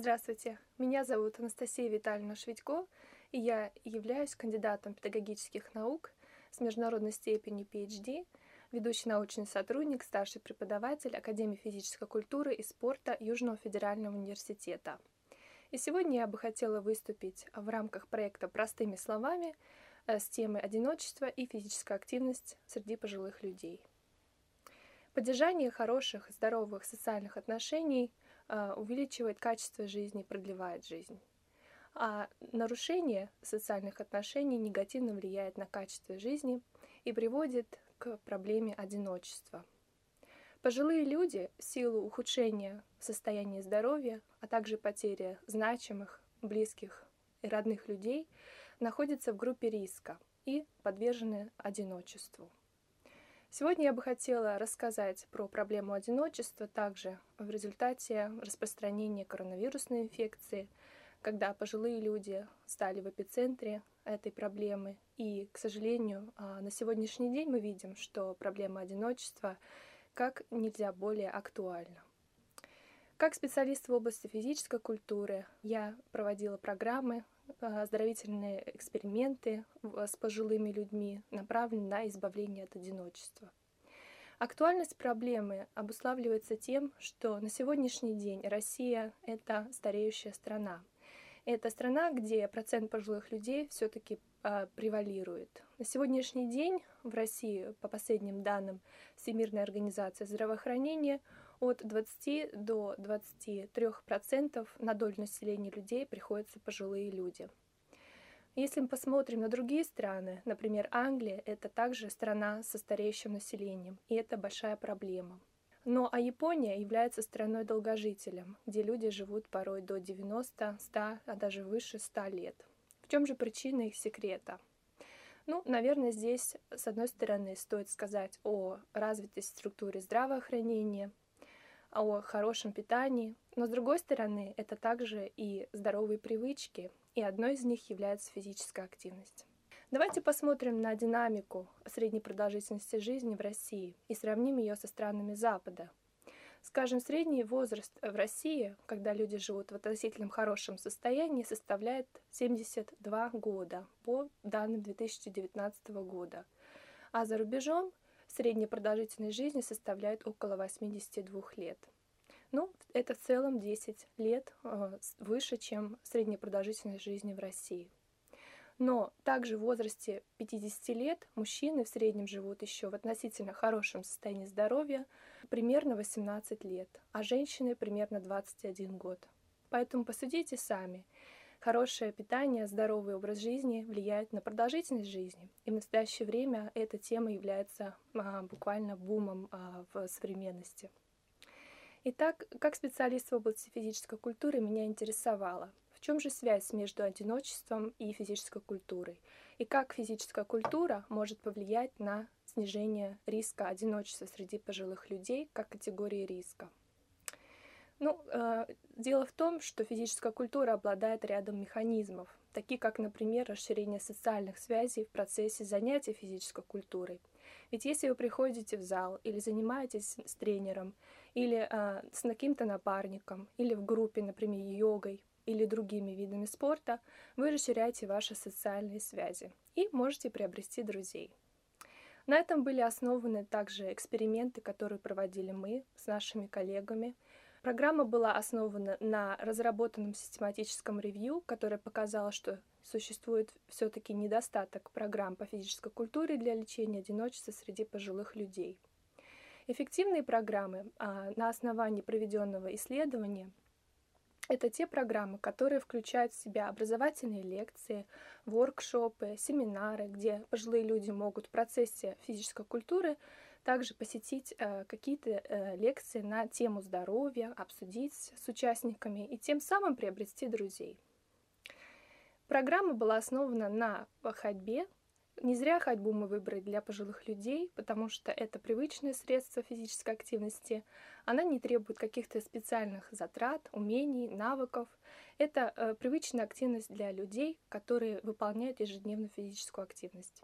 Здравствуйте, меня зовут Анастасия Витальевна Шведько, и я являюсь кандидатом педагогических наук с международной степенью PhD, ведущий научный сотрудник, старший преподаватель Академии физической культуры и спорта Южного федерального университета. И сегодня я бы хотела выступить в рамках проекта «Простыми словами» э, с темой одиночества и физическая активность среди пожилых людей. Поддержание хороших, здоровых социальных отношений увеличивает качество жизни, продлевает жизнь. А нарушение социальных отношений негативно влияет на качество жизни и приводит к проблеме одиночества – Пожилые люди в силу ухудшения состояния здоровья, а также потери значимых, близких и родных людей находятся в группе риска и подвержены одиночеству. Сегодня я бы хотела рассказать про проблему одиночества также в результате распространения коронавирусной инфекции, когда пожилые люди стали в эпицентре этой проблемы. И, к сожалению, а, на сегодняшний день мы видим, что проблема одиночества как нельзя более актуально. Как специалист в области физической культуры я проводила программы, оздоровительные эксперименты с пожилыми людьми, направленные на избавление от одиночества. Актуальность проблемы обуславливается тем, что на сегодняшний день Россия — это стареющая страна. Это страна, где процент пожилых людей все-таки а, превалирует. На сегодняшний день в России, по последним данным Всемирной организации здравоохранения, от 20 до 23% на долю населения людей приходятся пожилые люди. Если мы посмотрим на другие страны, например, Англия, это также страна со стареющим населением, и это большая проблема. Но а Япония является страной-долгожителем, где люди живут порой до 90, 100, а даже выше 100 лет чем же причина их секрета? Ну, наверное, здесь, с одной стороны, стоит сказать о развитой структуре здравоохранения, о хорошем питании, но с другой стороны, это также и здоровые привычки, и одной из них является физическая активность. Давайте посмотрим на динамику средней продолжительности жизни в России и сравним ее со странами Запада, Скажем, средний возраст в России, когда люди живут в относительном хорошем состоянии, составляет 72 года по данным 2019 года. А за рубежом средняя продолжительность жизни составляет около 82 лет. Ну, это в целом 10 лет э, выше, чем средняя продолжительность жизни в России. Но также в возрасте 50 лет мужчины в среднем живут еще в относительно хорошем состоянии здоровья, примерно 18 лет, а женщины примерно 21 год. Поэтому посудите сами. Хорошее питание, здоровый образ жизни влияет на продолжительность жизни. И в настоящее время эта тема является а, буквально бумом а, в современности. Итак, как специалист в области физической культуры меня интересовало, в чем же связь между одиночеством и физической культурой? И как физическая культура может повлиять на снижение риска одиночества среди пожилых людей как категории риска? Ну, э, дело в том, что физическая культура обладает рядом механизмов, такие как, например, расширение социальных связей в процессе занятия физической культурой. Ведь если вы приходите в зал или занимаетесь с тренером, или э, с каким-то напарником, или в группе, например, йогой, или другими видами спорта, вы расширяете ваши социальные связи и можете приобрести друзей. На этом были основаны также эксперименты, которые проводили мы с нашими коллегами. Программа была основана на разработанном систематическом ревью, которое показало, что существует все-таки недостаток программ по физической культуре для лечения одиночества среди пожилых людей. Эффективные программы а, на основании проведенного исследования это те программы, которые включают в себя образовательные лекции, воркшопы, семинары, где пожилые люди могут в процессе физической культуры также посетить э, какие-то э, лекции на тему здоровья, обсудить с участниками и тем самым приобрести друзей. Программа была основана на ходьбе, не зря ходьбу мы выбрали для пожилых людей, потому что это привычное средство физической активности. Она не требует каких-то специальных затрат, умений, навыков. Это э, привычная активность для людей, которые выполняют ежедневную физическую активность.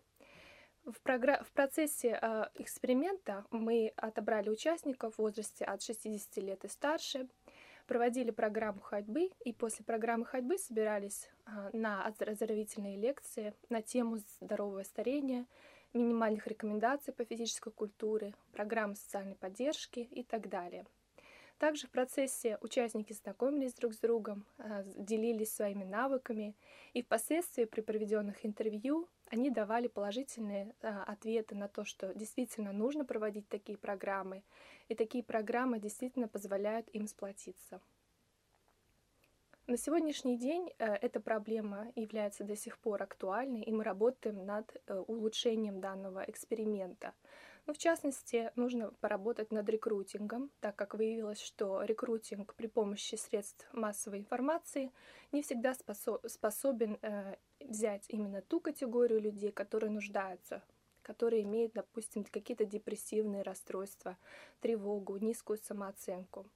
В, програ... в процессе э, эксперимента мы отобрали участников в возрасте от 60 лет и старше. проводили программу ходьбы, и после программы ходьбы собирались а, на оздоровительные лекции на тему здорового старения, минимальных рекомендаций по физической культуре, программы социальной поддержки и так далее. Также в процессе участники знакомились друг с другом, а, делились своими навыками, и впоследствии при проведенных интервью они давали положительные а, ответы на то, что действительно нужно проводить такие программы, и такие программы действительно позволяют им сплотиться. На сегодняшний день э, эта проблема является до сих пор актуальной, и мы работаем над э, улучшением данного эксперимента. Ну, в частности, нужно поработать над рекрутингом, так как выявилось, что рекрутинг при помощи средств массовой информации не всегда способен э, взять именно ту категорию людей, которые нуждаются которые имеют, допустим, какие-то депрессивные расстройства, тревогу, низкую самооценку.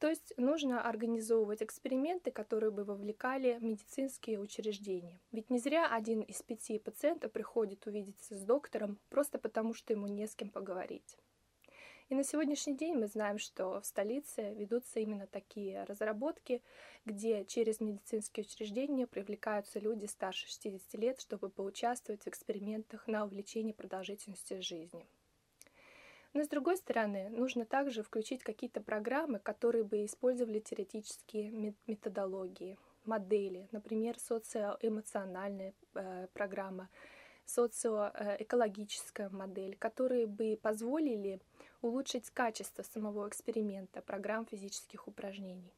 То есть нужно организовывать эксперименты, которые бы вовлекали медицинские учреждения. Ведь не зря один из пяти пациентов приходит увидеться с доктором просто потому, что ему не с кем поговорить. И на сегодняшний день мы знаем, что в столице ведутся именно такие разработки, где через медицинские учреждения привлекаются люди старше 60 лет, чтобы поучаствовать в экспериментах на увеличение продолжительности жизни. Но с другой стороны, нужно также включить какие-то программы, которые бы использовали теоретические методологии, модели, например, социоэмоциональная э, программа, социоэкологическая модель, которые бы позволили улучшить качество самого эксперимента, программ физических упражнений.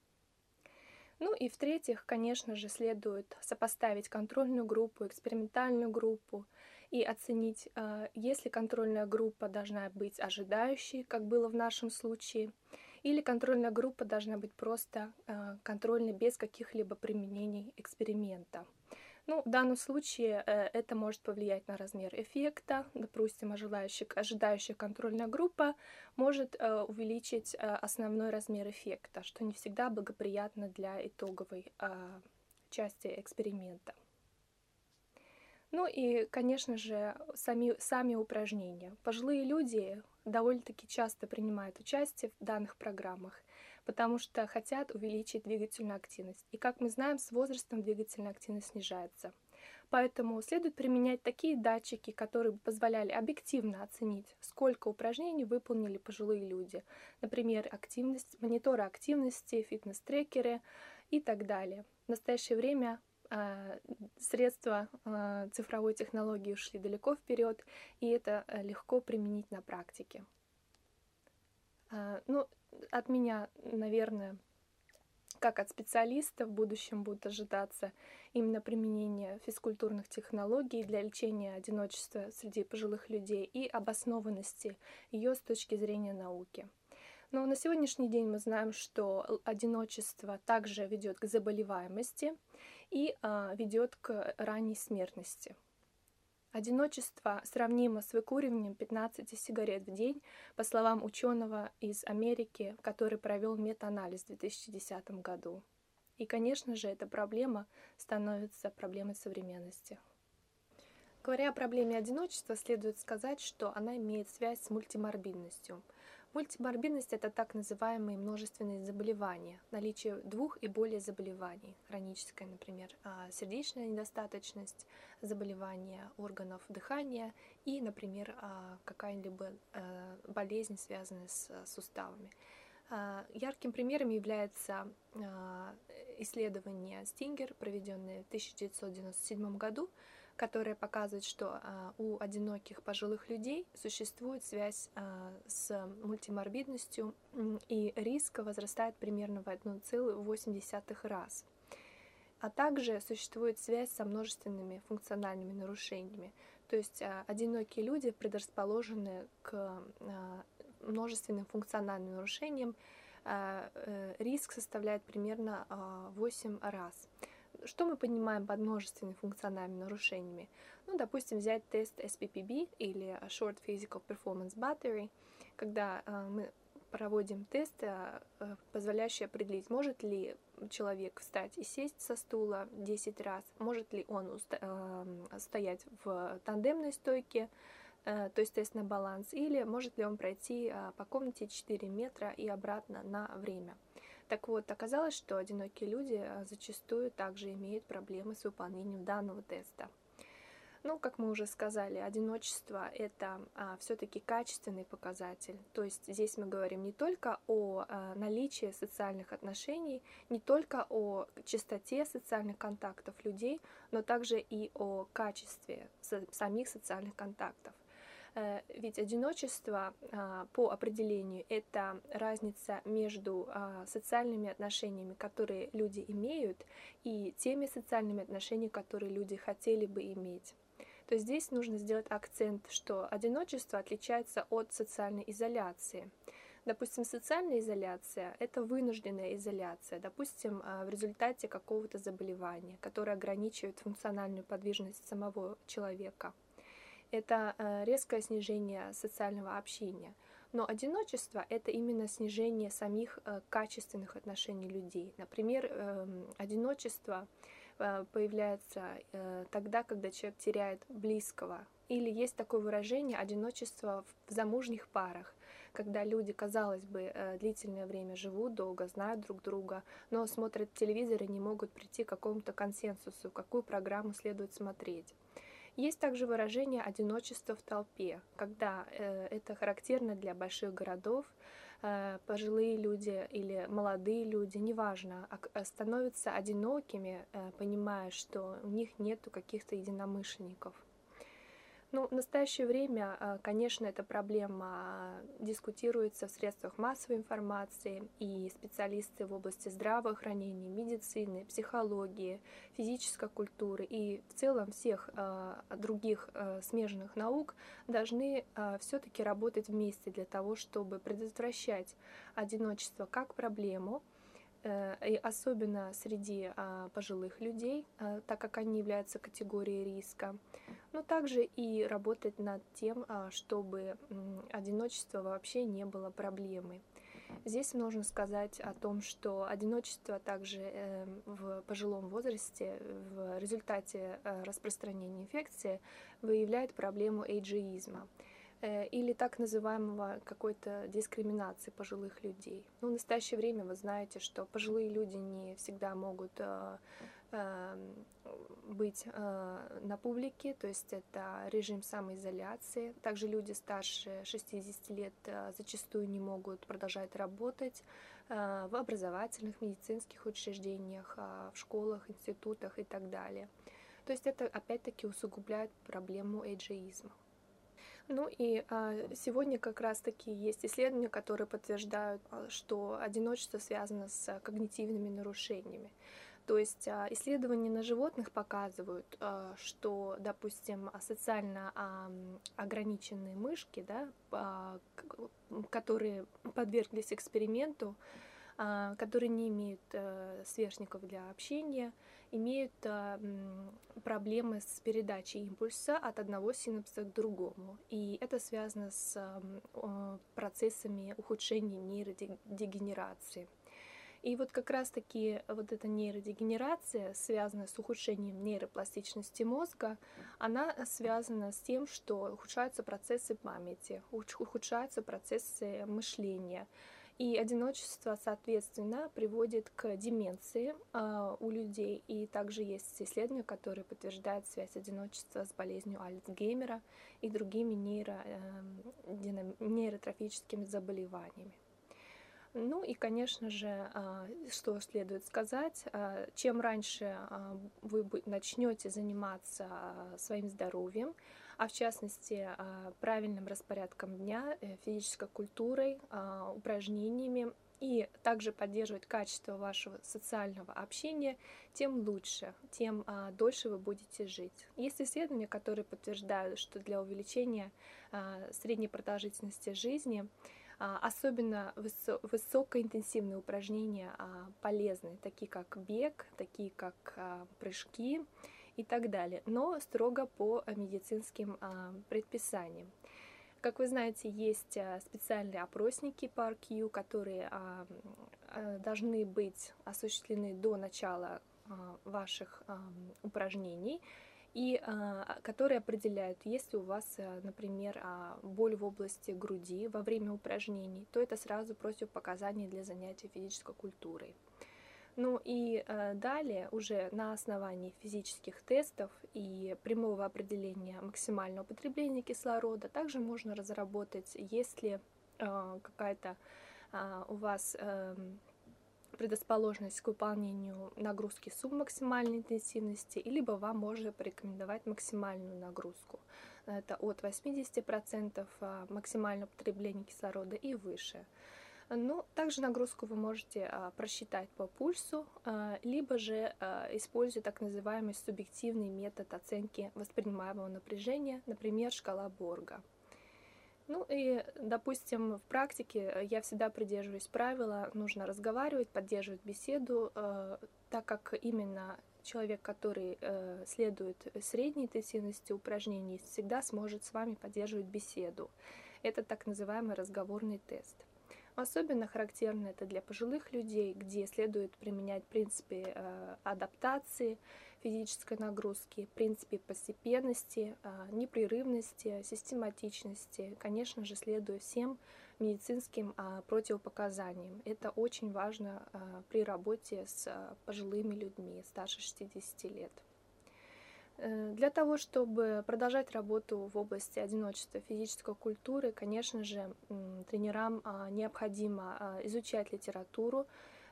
Ну и в-третьих, конечно же, следует сопоставить контрольную группу, экспериментальную группу и оценить, э, если контрольная группа должна быть ожидающей, как было в нашем случае, или контрольная группа должна быть просто э, контрольной без каких-либо применений эксперимента. Ну, в данном случае э, это может повлиять на размер эффекта. Допустим, ожидающая, ожидающая контрольная группа может увеличить основной размер эффекта, что не всегда благоприятно для итоговой части эксперимента. Ну и, конечно же, сами, сами упражнения. Пожилые люди довольно-таки часто принимают участие в данных программах, потому что хотят увеличить двигательную активность. И, как мы знаем, с возрастом двигательная активность снижается. Поэтому следует применять такие датчики, которые бы позволяли объективно оценить, сколько упражнений выполнили пожилые люди. Например, активность, мониторы активности, фитнес-трекеры и так далее. В настоящее время а, средства а, цифровой технологии ушли далеко вперед, и это э, легко применить на практике. А, ну, от меня, наверное, как от специалиста в будущем будут ожидаться именно применение физкультурных технологий для лечения одиночества среди пожилых людей и обоснованности ее с точки зрения науки. Но на сегодняшний день мы знаем, что одиночество также ведет к заболеваемости и а, ведет к ранней смертности. Одиночество сравнимо с выкуриванием 15 сигарет в день, по словам ученого из Америки, который провел метаанализ в 2010 году. И, конечно же, эта проблема становится проблемой современности. Говоря о проблеме одиночества, следует сказать, что она имеет связь с мультиморбидностью – Мультиморбидность – это так называемые множественные заболевания, наличие двух и более заболеваний. Хроническая, например, а, сердечная недостаточность, заболевания органов дыхания и, например, а, какая-либо а, болезнь, связанная с суставами. Ярким примером является исследование Стингер, проведенное в 1997 году, которая показывает, что а, у одиноких пожилых людей существует связь а, с мультиморбидностью, и риск возрастает примерно в 1,8 раз. А также существует связь со множественными функциональными нарушениями. То есть а, одинокие люди предрасположены к множественным функциональным нарушениям, э, риск составляет примерно 8 раз. Что мы понимаем под множественными функциональными нарушениями? Ну, допустим, взять тест SPPB или Short Physical Performance Battery, когда э, мы проводим тест, э, позволяющий определить, может ли человек встать и сесть со стула 10 раз, может ли он стоять в тандемной стойке, то есть тест на баланс, или может ли он пройти по комнате 4 метра и обратно на время. Так вот, оказалось, что одинокие люди зачастую также имеют проблемы с выполнением данного теста. Ну, как мы уже сказали, одиночество — это а, все-таки качественный показатель. То есть здесь мы говорим не только о а, наличии социальных отношений, не только о частоте социальных контактов людей, но также и о качестве самих социальных контактов. Э, ведь одиночество а, по определению это разница между а, социальными отношениями, которые люди имеют, и теми социальными отношениями, которые люди хотели бы иметь то здесь нужно сделать акцент, что одиночество отличается от социальной изоляции. Допустим, социальная изоляция – это вынужденная изоляция, допустим, а, в результате какого-то заболевания, которое ограничивает функциональную подвижность самого человека. Это а, резкое снижение социального общения. Но одиночество — это именно снижение самих а, качественных отношений людей. Например, эм, одиночество Э, появляется э, тогда, когда человек теряет близкого. Или есть такое выражение одиночество в замужних парах, когда люди, казалось бы, э, длительное время живут, долго знают друг друга, но смотрят телевизор и не могут прийти к какому-то консенсусу, какую программу следует смотреть. Есть также выражение одиночество в толпе, когда это характерно для больших городов, Э, пожилые люди или молодые люди, неважно, э, становятся одинокими, э, понимая, что у них нет каких-то единомышленников. Ну, в настоящее время, а, конечно, эта проблема дискутируется в средствах массовой информации, и специалисты в области здравоохранения, медицины, психологии, физической культуры и в целом всех а, других смежных наук должны все-таки работать вместе для того, чтобы предотвращать одиночество как проблему, Э, и особенно среди пожилых людей, так как они являются категорией риска, но также и работать над тем, а, чтобы одиночество вообще не было проблемой. Здесь нужно сказать о том, что одиночество также э, в пожилом возрасте в результате э, распространения инфекции выявляет проблему эйджиизма. Э, или так называемого какой-то дискриминации пожилых людей. Ну, в настоящее время вы знаете, что пожилые люди не всегда могут э, быть на публике, то есть это режим самоизоляции. Также люди старше 60 лет зачастую не могут продолжать работать в образовательных, медицинских учреждениях, в школах, институтах и так далее. То есть это опять-таки усугубляет проблему эйджеизма. Ну и а, сегодня как раз-таки есть исследования, которые подтверждают, что одиночество связано с когнитивными нарушениями. То есть а, исследования на животных показывают, а, что, допустим, социально а, ограниченные мышки, да, которые подверглись эксперименту, которые не имеют а, сверстников для общения, имеют проблемы с передачей импульса от одного синапса к другому. И это связано с процессами ухудшения нейродегенерации. И вот как раз-таки вот эта нейродегенерация, связанная с ухудшением нейропластичности мозга, она связана с тем, что ухудшаются процессы памяти, ухудшаются процессы мышления, и одиночество, соответственно, приводит к деменции э, у людей. И также есть исследования, которые подтверждают связь одиночества с болезнью Альцгеймера и другими нейро, э, нейротрофическими заболеваниями. Ну и, конечно же, что следует сказать, чем раньше вы начнете заниматься своим здоровьем, а в частности а, правильным распорядком дня, э, физической культурой, а, упражнениями и также поддерживать качество вашего социального общения, тем лучше, тем а, дольше вы будете жить. Есть исследования, которые подтверждают, что для увеличения средней продолжительности жизни особенно высокоинтенсивные упражнения полезны, такие как бег, такие как прыжки, и так далее, но строго по медицинским а, предписаниям. Как вы знаете, есть а, специальные опросники по RQ, которые а, должны быть осуществлены до начала ваших упражнений. И а, которые определяют, если у вас, э, например, а, боль в области груди во время упражнений, то это сразу противопоказание для занятия физической культурой. Ну и э, далее уже на основании физических тестов и прямого определения максимального потребления кислорода также можно разработать, если э, какая-то э, у вас э, предрасположенность к выполнению нагрузки субмаксимальной интенсивности, либо вам можно порекомендовать максимальную нагрузку. Это от 80% а, максимального потребления кислорода и выше. Ну, также нагрузку вы можете а, просчитать по пульсу, а, либо же используя так называемый субъективный метод оценки воспринимаемого напряжения, например, шкала Борга. Ну и, допустим, в практике э, я всегда придерживаюсь правила, нужно разговаривать, поддерживать беседу, э, так как именно человек, который э, следует средней интенсивности упражнений, всегда сможет с вами поддерживать беседу. Это так называемый разговорный тест. Особенно характерно это для пожилых людей, где следует применять принципы э, адаптации, физической нагрузки, принципе постепенности, а, непрерывности, систематичности, конечно же, следуя всем медицинским а, противопоказаниям. Это очень важно а, при работе с пожилыми людьми старше 60 лет. Э, для того, чтобы продолжать работу в области одиночества физической культуры, конечно же, тренерам необходимо изучать литературу,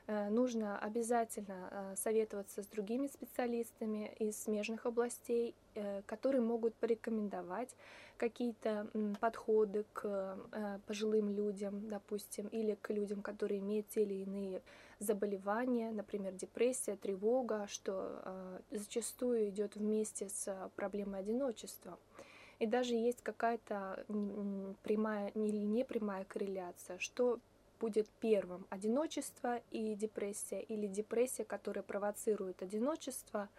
нужно обязательно э, советоваться с другими специалистами из смежных областей, э, которые могут порекомендовать какие-то подходы к пожилым людям, допустим, или к людям, которые имеют те или иные заболевания, например, депрессия, тревога, что зачастую идет вместе с проблемой одиночества. И даже есть какая-то прямая или непрямая корреляция, что будет первым одиночество и депрессия, или депрессия, которая провоцирует одиночество.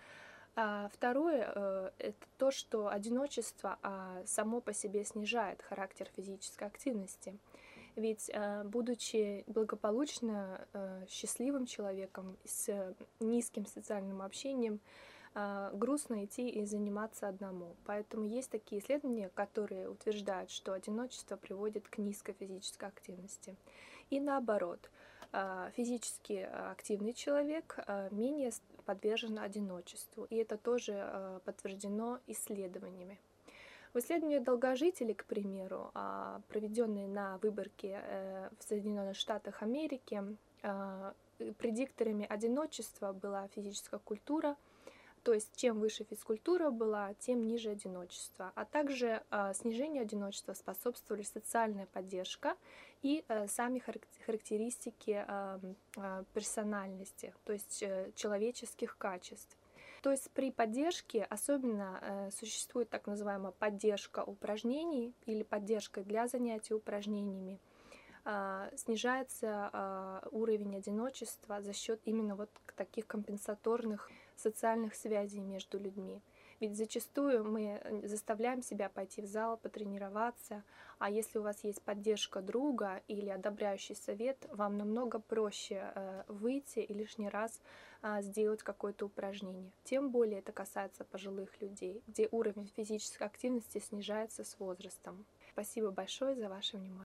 А второе э, – это то, что одиночество а, само по себе снижает характер физической активности. Ведь, э, будучи благополучно э, счастливым человеком с низким социальным общением, грустно идти и заниматься одному. Поэтому есть такие исследования, которые утверждают, что одиночество приводит к низкой физической активности. И наоборот, а, физически активный человек а, менее подвержен одиночеству. И это тоже а, подтверждено исследованиями. В исследовании долгожителей, к примеру, проведенные на выборке э, в Соединенных Штатах Америки, предикторами одиночества была физическая культура – то есть чем выше физкультура была, тем ниже одиночество. А также э, снижению одиночества способствовали социальная поддержка и э, сами характеристики э, персональности, то есть э, человеческих качеств. То есть при поддержке особенно э, существует так называемая поддержка упражнений или поддержка для занятий упражнениями. Э, снижается уровень одиночества за счет именно вот таких компенсаторных социальных связей между людьми. Ведь зачастую мы э, заставляем себя пойти в зал, потренироваться, а если у вас есть поддержка друга или одобряющий совет, вам намного проще э, выйти и лишний раз а, сделать какое-то упражнение. Тем более это касается пожилых людей, где уровень физической активности снижается с возрастом. Спасибо большое за ваше внимание.